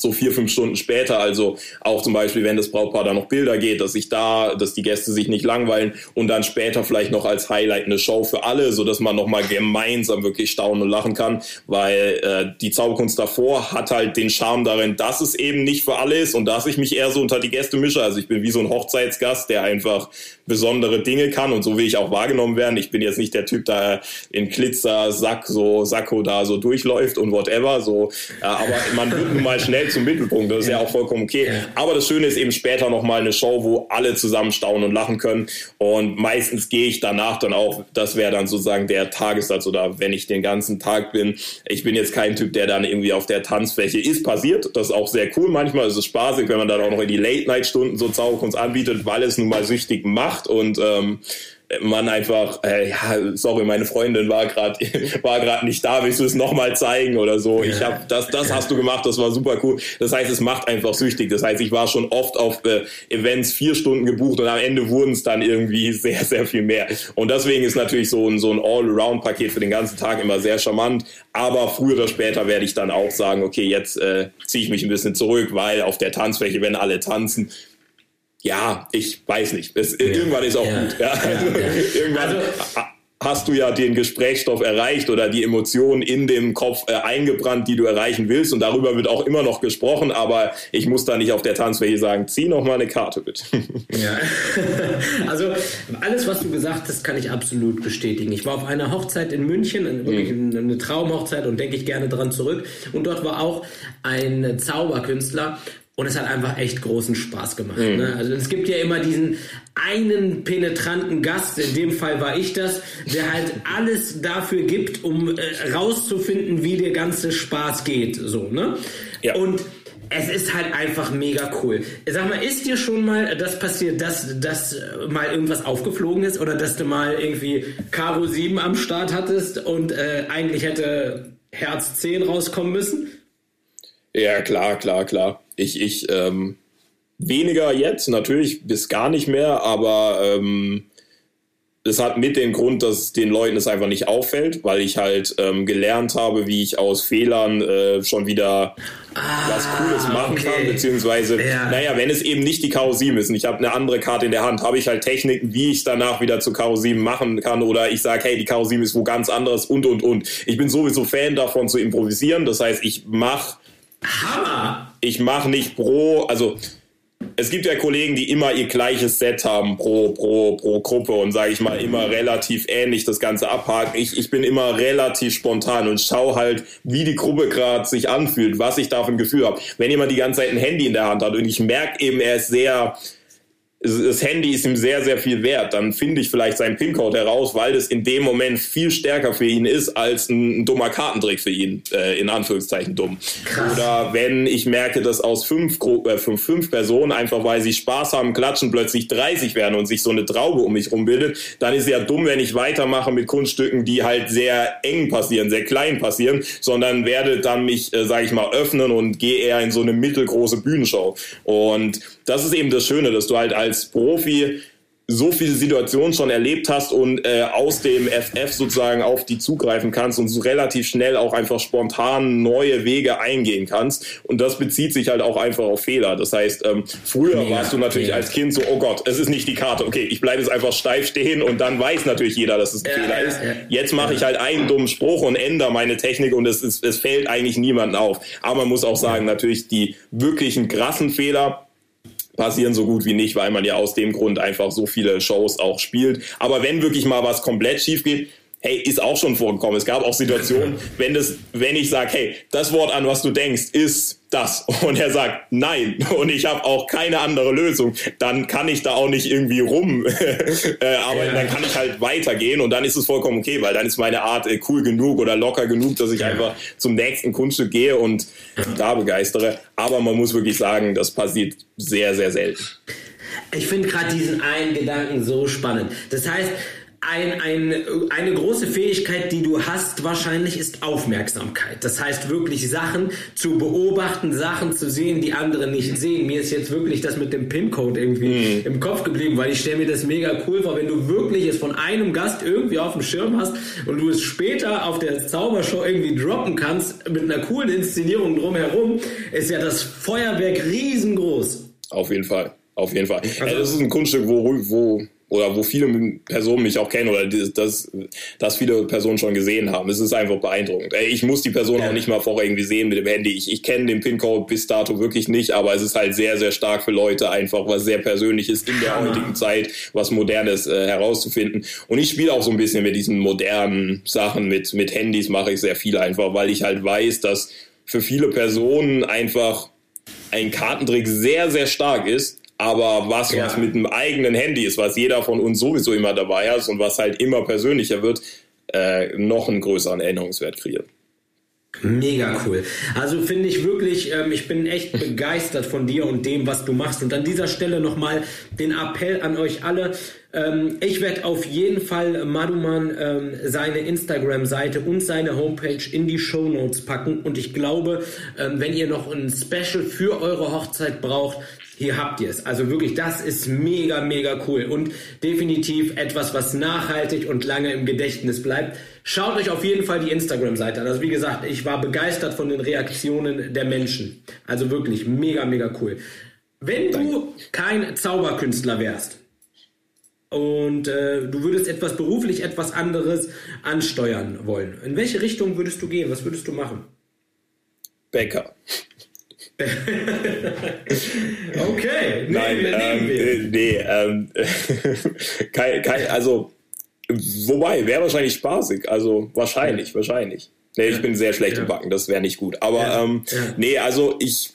so vier, fünf Stunden später, also auch zum Beispiel, wenn das Brautpaar da noch Bilder geht, dass ich da, dass die Gäste sich nicht langweilen und dann später vielleicht noch als Highlight eine Show für alle, so dass man nochmal gemeinsam wirklich staunen und lachen kann, weil äh, die Zauberkunst davor hat halt den Charme darin, dass es eben nicht für alle ist und dass ich mich eher so unter die Gäste mische. Also ich bin wie so ein Hochzeitsgast, der einfach besondere Dinge kann und so will ich auch wahrgenommen werden. Ich bin jetzt nicht der Typ, der in Glitzer, Sack, so Sakko da so durchläuft und whatever, so, aber man wird nun mal schnell zum Mittelpunkt. Das ist ja, auch vollkommen okay. Aber das Schöne ist eben später nochmal eine Show, wo alle zusammen staunen und lachen können. Und meistens gehe ich danach dann auch, das wäre dann sozusagen der Tagessatz oder wenn ich den ganzen Tag bin. Ich bin jetzt kein Typ, der dann irgendwie auf der Tanzfläche ist passiert. Das ist auch sehr cool. Manchmal ist es spaßig, wenn man dann auch noch in die Late-Night-Stunden so Zauberkunst anbietet, weil es nun mal süchtig macht und ähm, man einfach, äh, ja, sorry, meine Freundin war gerade war gerade nicht da, willst du es nochmal zeigen oder so? Ich habe das, das hast du gemacht, das war super cool. Das heißt, es macht einfach süchtig. Das heißt, ich war schon oft auf äh, Events vier Stunden gebucht und am Ende wurden es dann irgendwie sehr, sehr viel mehr. Und deswegen ist natürlich so ein so ein All-Around-Paket für den ganzen Tag immer sehr charmant. Aber früher oder später werde ich dann auch sagen, okay, jetzt äh, ziehe ich mich ein bisschen zurück, weil auf der Tanzfläche, wenn alle tanzen, ja, ich weiß nicht. Es, ja. Irgendwann ist auch ja. gut. Ja. Also, irgendwann also, hast du ja den Gesprächsstoff erreicht oder die Emotionen in dem Kopf äh, eingebrannt, die du erreichen willst. Und darüber wird auch immer noch gesprochen, aber ich muss da nicht auf der Tanzfläche sagen, zieh noch mal eine Karte bitte. Ja. Also alles, was du gesagt hast, kann ich absolut bestätigen. Ich war auf einer Hochzeit in München, wirklich mhm. eine Traumhochzeit und denke ich gerne dran zurück. Und dort war auch ein Zauberkünstler und es hat einfach echt großen Spaß gemacht. Mhm. Ne? Also es gibt ja immer diesen einen penetranten Gast, in dem Fall war ich das, der halt alles dafür gibt, um äh, rauszufinden, wie der ganze Spaß geht. So, ne? Ja. Und es ist halt einfach mega cool. Sag mal, ist dir schon mal das passiert, dass, dass mal irgendwas aufgeflogen ist oder dass du mal irgendwie Karo 7 am Start hattest und äh, eigentlich hätte Herz 10 rauskommen müssen? Ja, klar, klar, klar. Ich, ich, ähm, weniger jetzt, natürlich bis gar nicht mehr, aber ähm, das hat mit den Grund, dass den Leuten es einfach nicht auffällt, weil ich halt ähm, gelernt habe, wie ich aus Fehlern äh, schon wieder ah, was Cooles machen okay. kann, beziehungsweise, ja. naja, wenn es eben nicht die Karo 7 ist und ich habe eine andere Karte in der Hand, habe ich halt Techniken, wie ich es danach wieder zu Karo 7 machen kann oder ich sage, hey, die Karo 7 ist wo ganz anderes und, und, und. Ich bin sowieso Fan davon zu improvisieren, das heißt, ich mache Hammer! Ich mache nicht pro, also es gibt ja Kollegen, die immer ihr gleiches Set haben pro, pro, pro Gruppe und sage ich mal immer relativ ähnlich das Ganze abhaken. Ich, ich bin immer relativ spontan und schaue halt, wie die Gruppe gerade sich anfühlt, was ich da für ein Gefühl habe. Wenn jemand die ganze Zeit ein Handy in der Hand hat und ich merke eben, er ist sehr das Handy ist ihm sehr, sehr viel wert, dann finde ich vielleicht seinen PIN-Code heraus, weil das in dem Moment viel stärker für ihn ist als ein, ein dummer Kartentrick für ihn, äh, in Anführungszeichen dumm. Krass. Oder wenn ich merke, dass aus fünf, äh, fünf, fünf Personen, einfach weil sie Spaß haben, klatschen, plötzlich 30 werden und sich so eine Traube um mich rum bildet, dann ist es ja dumm, wenn ich weitermache mit Kunststücken, die halt sehr eng passieren, sehr klein passieren, sondern werde dann mich, äh, sage ich mal, öffnen und gehe eher in so eine mittelgroße Bühnenshow. Und das ist eben das Schöne, dass du halt als als Profi so viele Situationen schon erlebt hast und äh, aus dem FF sozusagen auf die zugreifen kannst und so relativ schnell auch einfach spontan neue Wege eingehen kannst. Und das bezieht sich halt auch einfach auf Fehler. Das heißt, ähm, früher ja, warst du natürlich ja. als Kind so, oh Gott, es ist nicht die Karte. Okay, ich bleibe jetzt einfach steif stehen und dann weiß natürlich jeder, dass es ein ja, Fehler ist. Jetzt mache ich halt einen dummen Spruch und ändere meine Technik und es, ist, es fällt eigentlich niemandem auf. Aber man muss auch sagen, natürlich die wirklichen krassen Fehler, passieren so gut wie nicht, weil man ja aus dem Grund einfach so viele Shows auch spielt. Aber wenn wirklich mal was komplett schief geht, hey, ist auch schon vorgekommen. Es gab auch Situationen, wenn das, wenn ich sage, hey, das Wort an was du denkst, ist das und er sagt nein und ich habe auch keine andere Lösung, dann kann ich da auch nicht irgendwie rum äh, aber ja. dann kann ich halt weitergehen und dann ist es vollkommen okay, weil dann ist meine Art äh, cool genug oder locker genug, dass ich einfach zum nächsten Kunststück gehe und da begeistere. Aber man muss wirklich sagen, das passiert sehr, sehr selten. Ich finde gerade diesen einen Gedanken so spannend. Das heißt, ein, ein, eine große Fähigkeit, die du hast, wahrscheinlich ist Aufmerksamkeit. Das heißt wirklich Sachen zu beobachten, Sachen zu sehen, die andere nicht sehen. Mir ist jetzt wirklich das mit dem PIN-Code irgendwie mhm. im Kopf geblieben, weil ich stelle mir das mega cool vor, wenn du wirklich es von einem Gast irgendwie auf dem Schirm hast und du es später auf der Zaubershow irgendwie droppen kannst mit einer coolen Inszenierung drumherum, ist ja das Feuerwerk riesengroß. Auf jeden Fall. Auf jeden Fall. Also, das ist ein Kunststück, wo, wo oder wo viele Personen mich auch kennen oder das, das viele Personen schon gesehen haben. Es ist einfach beeindruckend. Ich muss die Person ja. auch nicht mal vorher irgendwie sehen mit dem Handy. Ich, ich kenne den PIN-Code bis dato wirklich nicht, aber es ist halt sehr, sehr stark für Leute einfach, was sehr persönlich ist in der heutigen Zeit, was Modernes äh, herauszufinden. Und ich spiele auch so ein bisschen mit diesen modernen Sachen, mit, mit Handys mache ich sehr viel einfach, weil ich halt weiß, dass für viele Personen einfach ein Kartentrick sehr, sehr stark ist aber was, ja. was mit einem eigenen Handy ist, was jeder von uns sowieso immer dabei hat und was halt immer persönlicher wird, äh, noch einen größeren Erinnerungswert kreiert. Mega cool. Also finde ich wirklich, ähm, ich bin echt begeistert von dir und dem, was du machst. Und an dieser Stelle nochmal den Appell an euch alle. Ähm, ich werde auf jeden Fall Maduman ähm, seine Instagram-Seite und seine Homepage in die Show Notes packen. Und ich glaube, ähm, wenn ihr noch ein Special für eure Hochzeit braucht, hier habt ihr es. Also wirklich, das ist mega, mega cool und definitiv etwas, was nachhaltig und lange im Gedächtnis bleibt. Schaut euch auf jeden Fall die Instagram-Seite an. Also wie gesagt, ich war begeistert von den Reaktionen der Menschen. Also wirklich mega, mega cool. Wenn du kein Zauberkünstler wärst und äh, du würdest etwas beruflich, etwas anderes ansteuern wollen, in welche Richtung würdest du gehen? Was würdest du machen? Bäcker. okay. Nee, Nein, ähm, äh, nee, ähm, kein, kein, also, wobei, wäre wahrscheinlich spaßig, also wahrscheinlich, ja. wahrscheinlich. Nee, ich bin sehr schlecht ja. im Backen, das wäre nicht gut. Aber ähm, nee, also ich,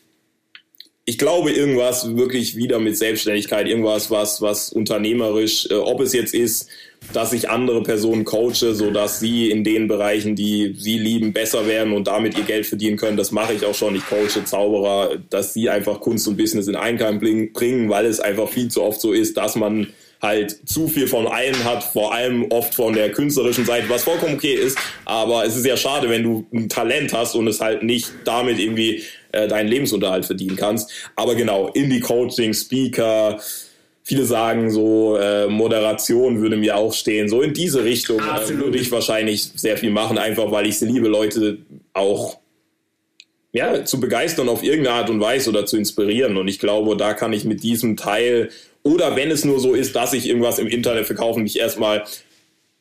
ich glaube irgendwas wirklich wieder mit Selbstständigkeit, irgendwas, was, was unternehmerisch, äh, ob es jetzt ist, dass ich andere Personen coache, so dass sie in den Bereichen, die sie lieben, besser werden und damit ihr Geld verdienen können. Das mache ich auch schon. Ich coache Zauberer, dass sie einfach Kunst und Business in Einklang bringen, weil es einfach viel zu oft so ist, dass man halt zu viel von allen hat, vor allem oft von der künstlerischen Seite, was vollkommen okay ist. Aber es ist ja schade, wenn du ein Talent hast und es halt nicht damit irgendwie äh, deinen Lebensunterhalt verdienen kannst. Aber genau, Indie-Coaching, Speaker, viele sagen so, äh, Moderation würde mir auch stehen. So in diese Richtung äh, würde ich wahrscheinlich sehr viel machen, einfach weil ich es liebe, Leute auch ja, zu begeistern auf irgendeine Art und Weise oder zu inspirieren. Und ich glaube, da kann ich mit diesem Teil, oder wenn es nur so ist, dass ich irgendwas im Internet verkaufe, mich erstmal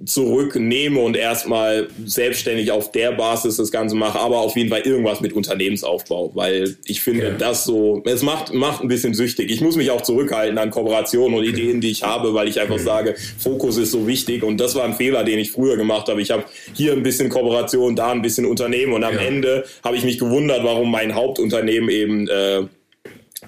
zurücknehme und erstmal selbstständig auf der Basis das Ganze mache, aber auf jeden Fall irgendwas mit Unternehmensaufbau, weil ich finde, ja. das so, es macht, macht ein bisschen süchtig. Ich muss mich auch zurückhalten an Kooperationen und Ideen, die ich habe, weil ich einfach sage, Fokus ist so wichtig und das war ein Fehler, den ich früher gemacht habe. Ich habe hier ein bisschen Kooperation, da ein bisschen Unternehmen und am ja. Ende habe ich mich gewundert, warum mein Hauptunternehmen eben äh,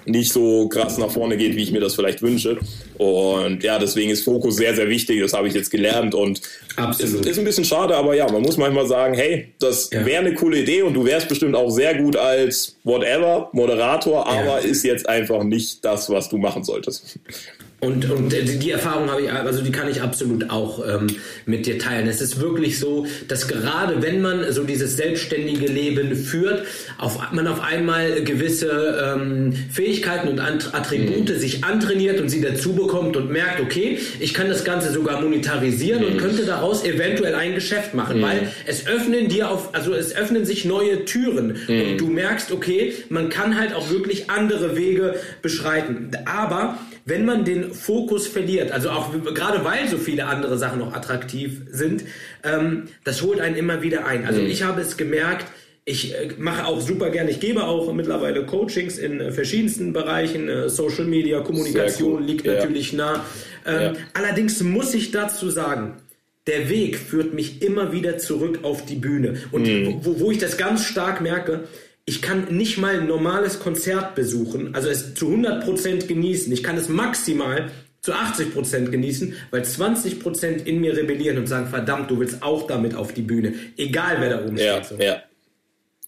nicht so krass nach vorne geht, wie ich mir das vielleicht wünsche. Und ja, deswegen ist Fokus sehr, sehr wichtig. Das habe ich jetzt gelernt und Absolut. Ist, ist ein bisschen schade, aber ja, man muss manchmal sagen, hey, das ja. wäre eine coole Idee und du wärst bestimmt auch sehr gut als whatever, Moderator, aber ja. ist jetzt einfach nicht das, was du machen solltest. Und, und die Erfahrung habe ich, also die kann ich absolut auch ähm, mit dir teilen. Es ist wirklich so, dass gerade wenn man so dieses selbstständige Leben führt, auf, man auf einmal gewisse ähm, Fähigkeiten und Attribute mhm. sich antrainiert und sie dazu bekommt und merkt, okay, ich kann das Ganze sogar monetarisieren mhm. und könnte daraus eventuell ein Geschäft machen, mhm. weil es öffnen dir auf, also es öffnen sich neue Türen und mhm. du merkst, okay, man kann halt auch wirklich andere Wege beschreiten. Aber wenn man den Fokus verliert, also auch gerade weil so viele andere Sachen noch attraktiv sind, ähm, das holt einen immer wieder ein. Also mhm. ich habe es gemerkt, ich äh, mache auch super gerne, ich gebe auch mittlerweile Coachings in äh, verschiedensten Bereichen, äh, Social Media, Kommunikation liegt ja. natürlich nah. Ähm, ja. Allerdings muss ich dazu sagen, der Weg führt mich immer wieder zurück auf die Bühne. Und mhm. wo, wo ich das ganz stark merke, ich kann nicht mal ein normales Konzert besuchen, also es zu 100% genießen. Ich kann es maximal zu 80% genießen, weil 20% in mir rebellieren und sagen, verdammt, du willst auch damit auf die Bühne, egal wer da oben ja, steht. So. Ja.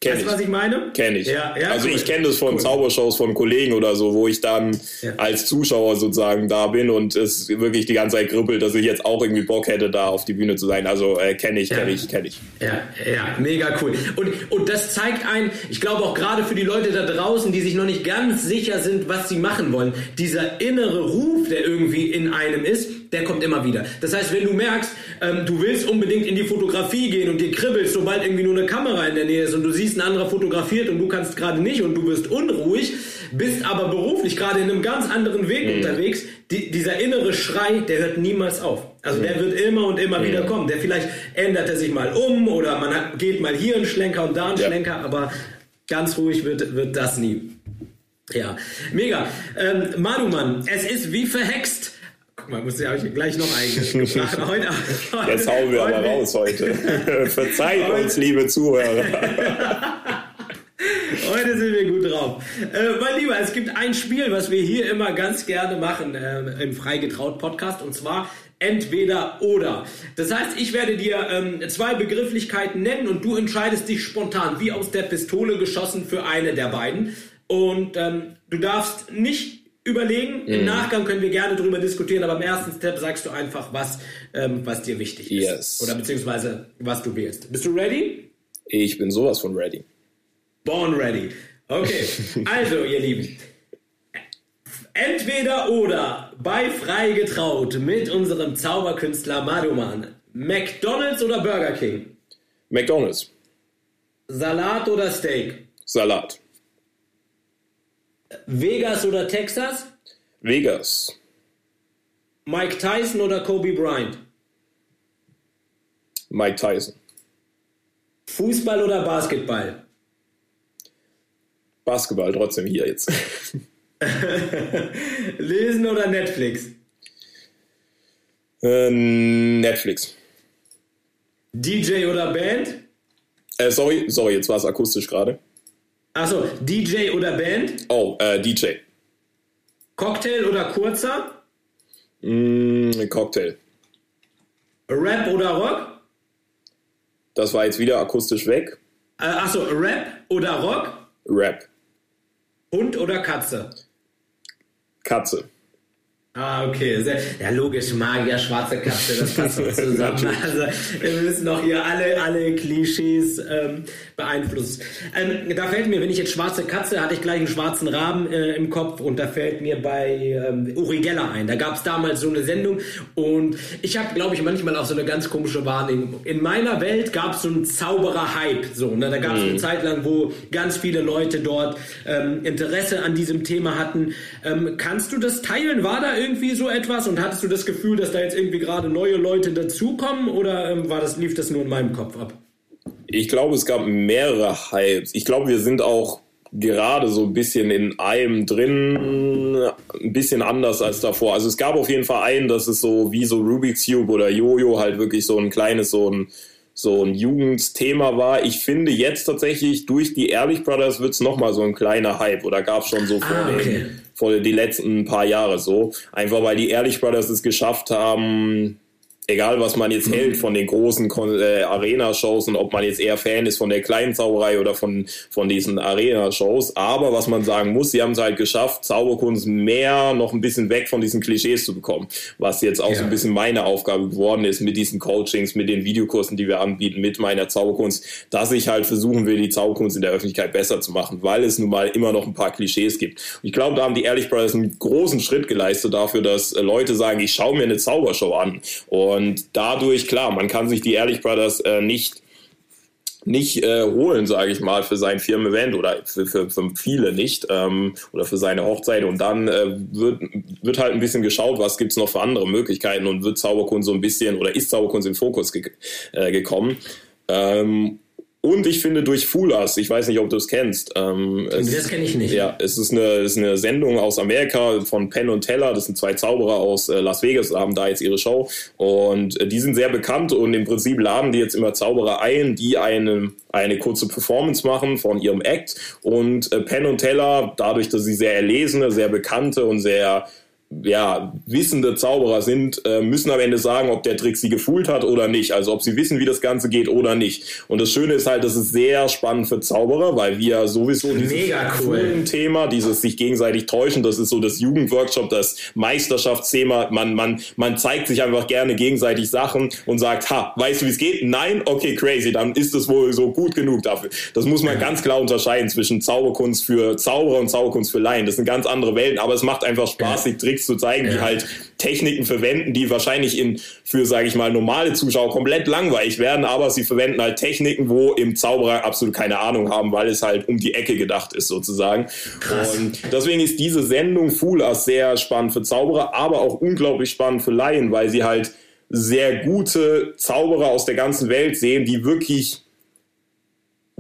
Kenn weißt du, was ich meine? Kenne ich. Ja, ja, also cool. ich kenne das von Cool. Zaubershows von Kollegen oder so, wo ich dann Ja. als Zuschauer sozusagen da bin und es wirklich die ganze Zeit kribbelt, dass ich jetzt auch irgendwie Bock hätte, da auf die Bühne zu sein. Also äh, kenne ich, kenne ich, kenne ich. Ja, ja, mega cool. Und, und das zeigt ein, ich glaube auch gerade für die Leute da draußen, die sich noch nicht ganz sicher sind, was sie machen wollen, dieser innere Ruf, der irgendwie in einem ist, der kommt immer wieder. Das heißt, wenn du merkst, ähm, du willst unbedingt in die Fotografie gehen und dir kribbelst, sobald irgendwie nur eine Kamera in der Nähe ist und du siehst, ein anderer fotografiert und du kannst gerade nicht und du bist unruhig, bist aber beruflich gerade in einem ganz anderen Weg unterwegs, die, dieser innere Schrei, der hört niemals auf. Also der wird immer und immer wieder kommen. Der vielleicht ändert er sich mal um oder man hat, geht mal hier einen Schlenker und da einen Ja. Schlenker, aber ganz ruhig wird, wird das nie. Ja, mega. Ähm, Manumann, es ist wie verhext. Guck mal, muss ja ich gleich noch eingebracht. Heute, heute, Jetzt hauen wir aber heute- raus heute. Verzeiht uns, liebe Zuhörer. Heute sind wir gut drauf. Äh, mein Lieber, es gibt ein Spiel, was wir hier immer ganz gerne machen äh, im Freigetraut Podcast und zwar entweder oder. Das heißt, ich werde dir ähm, zwei Begrifflichkeiten nennen und du entscheidest dich spontan, wie aus der Pistole geschossen für eine der beiden. Und ähm, du darfst nicht überlegen. Im Nachgang können wir gerne darüber diskutieren, aber im ersten Step sagst du einfach, was, ähm, was dir wichtig ist. Yes. Oder beziehungsweise was du wählst. Bist du ready? Ich bin sowas von ready. Born ready. Okay, also ihr Lieben. Entweder oder bei Frei getraut mit unserem Zauberkünstler Maduman. McDonald's oder Burger King? McDonald's. Salat oder Steak? Salat. Vegas oder Texas? Vegas. Mike Tyson oder Kobe Bryant? Mike Tyson. Fußball oder Basketball? Basketball trotzdem hier jetzt. Lesen oder Netflix? äh, Netflix. DJ oder Band? Äh, sorry, sorry, jetzt war es akustisch gerade. Achso, DJ oder Band? Oh, äh, DJ. Cocktail oder kurzer? Mm, Cocktail. Rap oder Rock? Das war jetzt wieder akustisch weg. Äh, achso, Rap oder Rock? Rap. Hund oder Katze? Katze. Ah, okay. Sehr, ja, logisch. Magier, schwarze Katze, das passt so zusammen. also, wir müssen doch hier alle, alle Klischees ähm, beeinflussen. Ähm, da fällt mir, wenn ich jetzt schwarze Katze, hatte ich gleich einen schwarzen Raben äh, im Kopf und da fällt mir bei ähm, Uri Geller ein. Da gab es damals so eine Sendung und ich habe, glaube ich, manchmal auch so eine ganz komische Wahrnehmung. In meiner Welt gab es so einen Zauberer-Hype. So, ne? Da gab es eine Zeit lang, wo ganz viele Leute dort ähm, Interesse an diesem Thema hatten. Ähm, kannst du das teilen? War da irgendwie so etwas und hattest du das Gefühl, dass da jetzt irgendwie gerade neue Leute dazukommen oder ähm, war das, lief das nur in meinem Kopf ab? Ich glaube, es gab mehrere Hypes. Ich glaube, wir sind auch gerade so ein bisschen in einem drin, ein bisschen anders als davor. Also es gab auf jeden Fall einen, das ist so wie so Rubik's Cube oder Jojo halt wirklich so ein kleines, so ein so ein Jugendthema war. Ich finde jetzt tatsächlich durch die Ehrlich Brothers wird's noch mal so ein kleiner Hype oder gab schon so vor, Ah, okay. den, vor die letzten paar Jahre so. Einfach weil die Ehrlich Brothers es geschafft haben, egal was man jetzt hält von den großen äh, Arena-Shows und ob man jetzt eher Fan ist von der kleinen Zauberei oder von, von diesen Arena-Shows, aber was man sagen muss, sie haben es halt geschafft, Zauberkunst mehr noch ein bisschen weg von diesen Klischees zu bekommen, was jetzt auch so Ja. ein bisschen meine Aufgabe geworden ist mit diesen Coachings, mit den Videokursen, die wir anbieten, mit meiner Zauberkunst, dass ich halt versuchen will, die Zauberkunst in der Öffentlichkeit besser zu machen, weil es nun mal immer noch ein paar Klischees gibt. Und ich glaube, da haben die Ehrlich Brothers einen großen Schritt geleistet dafür, dass Leute sagen, ich schaue mir eine Zaubershow an. Und dadurch, klar, man kann sich die Ehrlich Brothers äh, nicht nicht äh, holen, sage ich mal, für sein Firmen-Event oder für, für, für viele nicht ähm, oder für seine Hochzeit. Und dann äh, wird, wird halt ein bisschen geschaut, was gibt's noch für andere Möglichkeiten und wird Zauberkunst so ein bisschen oder ist Zauberkunst im Fokus ge äh, gekommen. Ähm, und ich finde durch Fool Us, ich weiß nicht, ob du es kennst. Ähm, es, Das kenne ich nicht. ja, es ist eine, es ist eine Sendung aus Amerika von Penn und Teller. Das sind zwei Zauberer aus äh, Las Vegas, haben da jetzt ihre Show. Und äh, die sind sehr bekannt und im Prinzip laden die jetzt immer Zauberer ein, die eine, eine kurze Performance machen von ihrem Act. Und äh, Penn und Teller, dadurch, dass sie sehr erlesene, sehr bekannte und sehr ja, wissende Zauberer sind, äh, müssen am Ende sagen, ob der Trick sie gefühlt hat oder nicht. Also ob sie wissen, wie das Ganze geht oder nicht. Und das Schöne ist halt, das ist sehr spannend für Zauberer, weil wir sowieso dieses cool. Thema, dieses sich gegenseitig täuschen, das ist so das Jugendworkshop, das Meisterschaftsthema. Man, man, man zeigt sich einfach gerne gegenseitig Sachen und sagt, ha, weißt du, wie es geht? Nein? Okay, crazy, dann ist es wohl so gut genug dafür. Das muss man ganz klar unterscheiden zwischen Zauberkunst für Zauberer und Zauberkunst für Laien. Das sind ganz andere Welten, aber es macht einfach Spaß, sich Tricks zu zeigen, ja. die halt Techniken verwenden, die wahrscheinlich in für, sage ich mal, normale Zuschauer komplett langweilig werden, aber sie verwenden halt Techniken, wo im Zauberer absolut keine Ahnung haben, weil es halt um die Ecke gedacht ist sozusagen. Krass. Und deswegen ist diese Sendung Fool Us sehr spannend für Zauberer, aber auch unglaublich spannend für Laien, weil sie halt sehr gute Zauberer aus der ganzen Welt sehen, die wirklich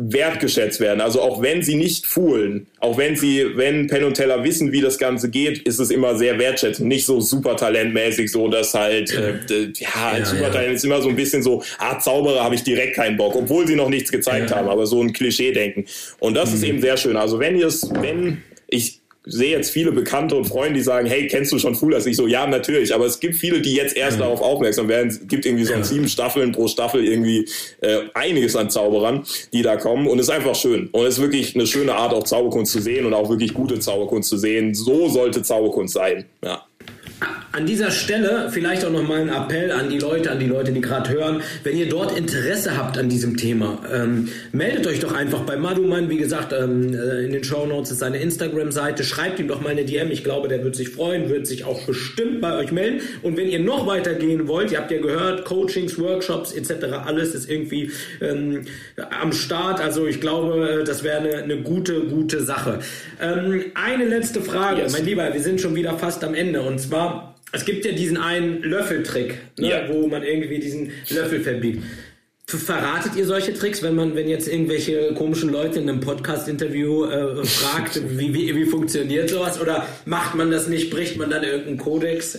wertgeschätzt werden. Also auch wenn sie nicht foolen, auch wenn sie, wenn Penn und Teller wissen, wie das Ganze geht, ist es immer sehr wertschätzend. Nicht so super talentmäßig, so dass halt, äh, ja, ja Supertalent ja. ist immer so ein bisschen so, ah, Zauberer habe ich direkt keinen Bock, obwohl sie noch nichts gezeigt ja. haben, aber so ein Klischee-Denken. Und das mhm. ist eben sehr schön. Also wenn ihr es, wenn, ich sehe jetzt viele Bekannte und Freunde, die sagen, hey, kennst du schon Fullers? Ich so, ja, natürlich. Aber es gibt viele, die jetzt erst mhm. darauf aufmerksam werden. Es gibt irgendwie so ja. sieben Staffeln pro Staffel irgendwie äh, einiges an Zauberern, die da kommen. Und es ist einfach schön. Und es ist wirklich eine schöne Art, auch Zauberkunst zu sehen und auch wirklich gute Zauberkunst zu sehen. So sollte Zauberkunst sein. Ja. An dieser Stelle vielleicht auch nochmal ein Appell an die Leute, an die Leute, die gerade hören. Wenn ihr dort Interesse habt an diesem Thema, ähm, meldet euch doch einfach bei Maduman. Wie gesagt, ähm, äh, in den Show Notes ist seine Instagram-Seite. Schreibt ihm doch mal eine DM. Ich glaube, der wird sich freuen, wird sich auch bestimmt bei euch melden. Und wenn ihr noch weitergehen wollt, ihr habt ja gehört, Coachings, Workshops etc., alles ist irgendwie ähm, am Start. Also ich glaube, das wäre eine, eine, gute, gute Sache. Ähm, eine letzte Frage, yes. mein Lieber, wir sind schon wieder fast am Ende. Und zwar es gibt ja diesen einen Löffeltrick, ne, ja. wo man irgendwie diesen Löffel verbiegt. Verratet ihr solche Tricks, wenn man, wenn jetzt irgendwelche komischen Leute in einem Podcast-Interview äh, fragt, wie, wie, wie funktioniert sowas? Oder macht man das nicht, bricht man dann irgendeinen Kodex?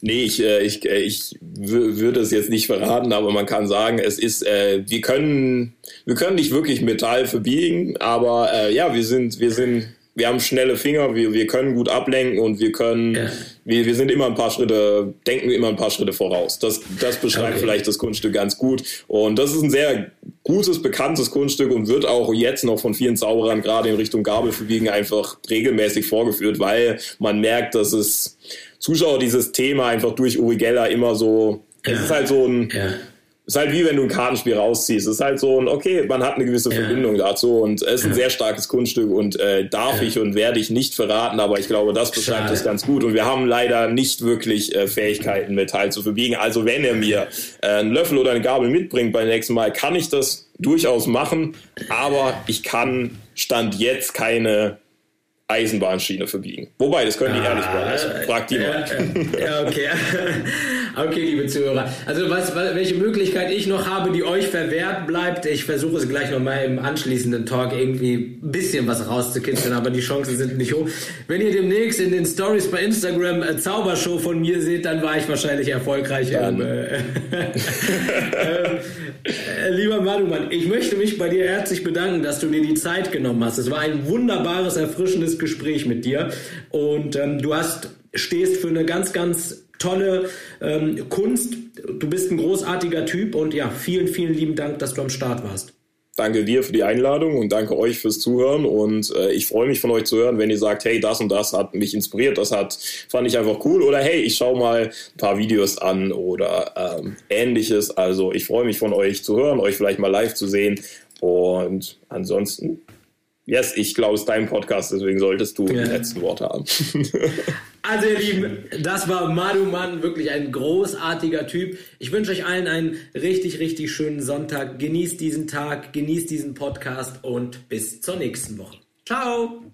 Nee, ich, äh, ich, äh, ich würde es jetzt nicht verraten, aber man kann sagen, es ist, äh, wir können, wir können nicht wirklich Metall verbiegen, aber äh, ja, wir sind, wir sind wir haben schnelle Finger, wir, wir können gut ablenken und wir können, ja. wir, wir sind immer ein paar Schritte, denken immer ein paar Schritte voraus. Das, das beschreibt okay. vielleicht das Kunststück ganz gut. Und das ist ein sehr gutes, bekanntes Kunststück und wird auch jetzt noch von vielen Zauberern gerade in Richtung Gabelverbiegen einfach regelmäßig vorgeführt, weil man merkt, dass es Zuschauer dieses Thema einfach durch Uri Geller immer so, ja. es ist halt so ein, ja ist halt wie wenn du ein Kartenspiel rausziehst. Es ist halt so ein, okay, man hat eine gewisse Verbindung ja. dazu und es ist ein ja. sehr starkes Kunststück und äh, darf ja. ich und werde ich nicht verraten, aber ich glaube, das beschreibt es ganz gut und wir haben leider nicht wirklich äh, Fähigkeiten, Metall zu verbiegen. Also wenn er mir äh, einen Löffel oder eine Gabel mitbringt beim nächsten Mal, kann ich das durchaus machen, aber ich kann Stand jetzt keine Eisenbahnschiene verbiegen. Wobei, das können die ah, ehrlich beweisen. Fragt die mal. Ja, okay. okay, liebe Zuhörer. Also was, welche Möglichkeit ich noch habe, die euch verwehrt bleibt, ich versuche es gleich nochmal im anschließenden Talk irgendwie ein bisschen was rauszukitzeln, aber die Chancen sind nicht hoch. Wenn ihr demnächst in den Stories bei Instagram eine Zaubershow von mir seht, dann war ich wahrscheinlich erfolgreich. Im, äh, äh, lieber Manumann, ich möchte mich bei dir herzlich bedanken, dass du dir die Zeit genommen hast. Es war ein wunderbares, erfrischendes Gespräch mit dir und ähm, du hast stehst für eine ganz, ganz tolle ähm, Kunst. Du bist ein großartiger Typ und ja, vielen, vielen lieben Dank, dass du am Start warst. Danke dir für die Einladung und danke euch fürs Zuhören. Und äh, ich freue mich von euch zu hören, wenn ihr sagt, hey, das und das hat mich inspiriert, das hat fand ich einfach cool. Oder hey, ich schaue mal ein paar Videos an oder ähm, ähnliches. Also ich freue mich von euch zu hören, euch vielleicht mal live zu sehen. Und ansonsten Yes, ich glaube, es ist dein Podcast, deswegen solltest du ja. die letzten Worte haben. also, ihr Lieben, das war Madu Mann, wirklich ein großartiger Typ. Ich wünsche euch allen einen richtig, richtig schönen Sonntag. Genießt diesen Tag, genießt diesen Podcast und bis zur nächsten Woche. Ciao!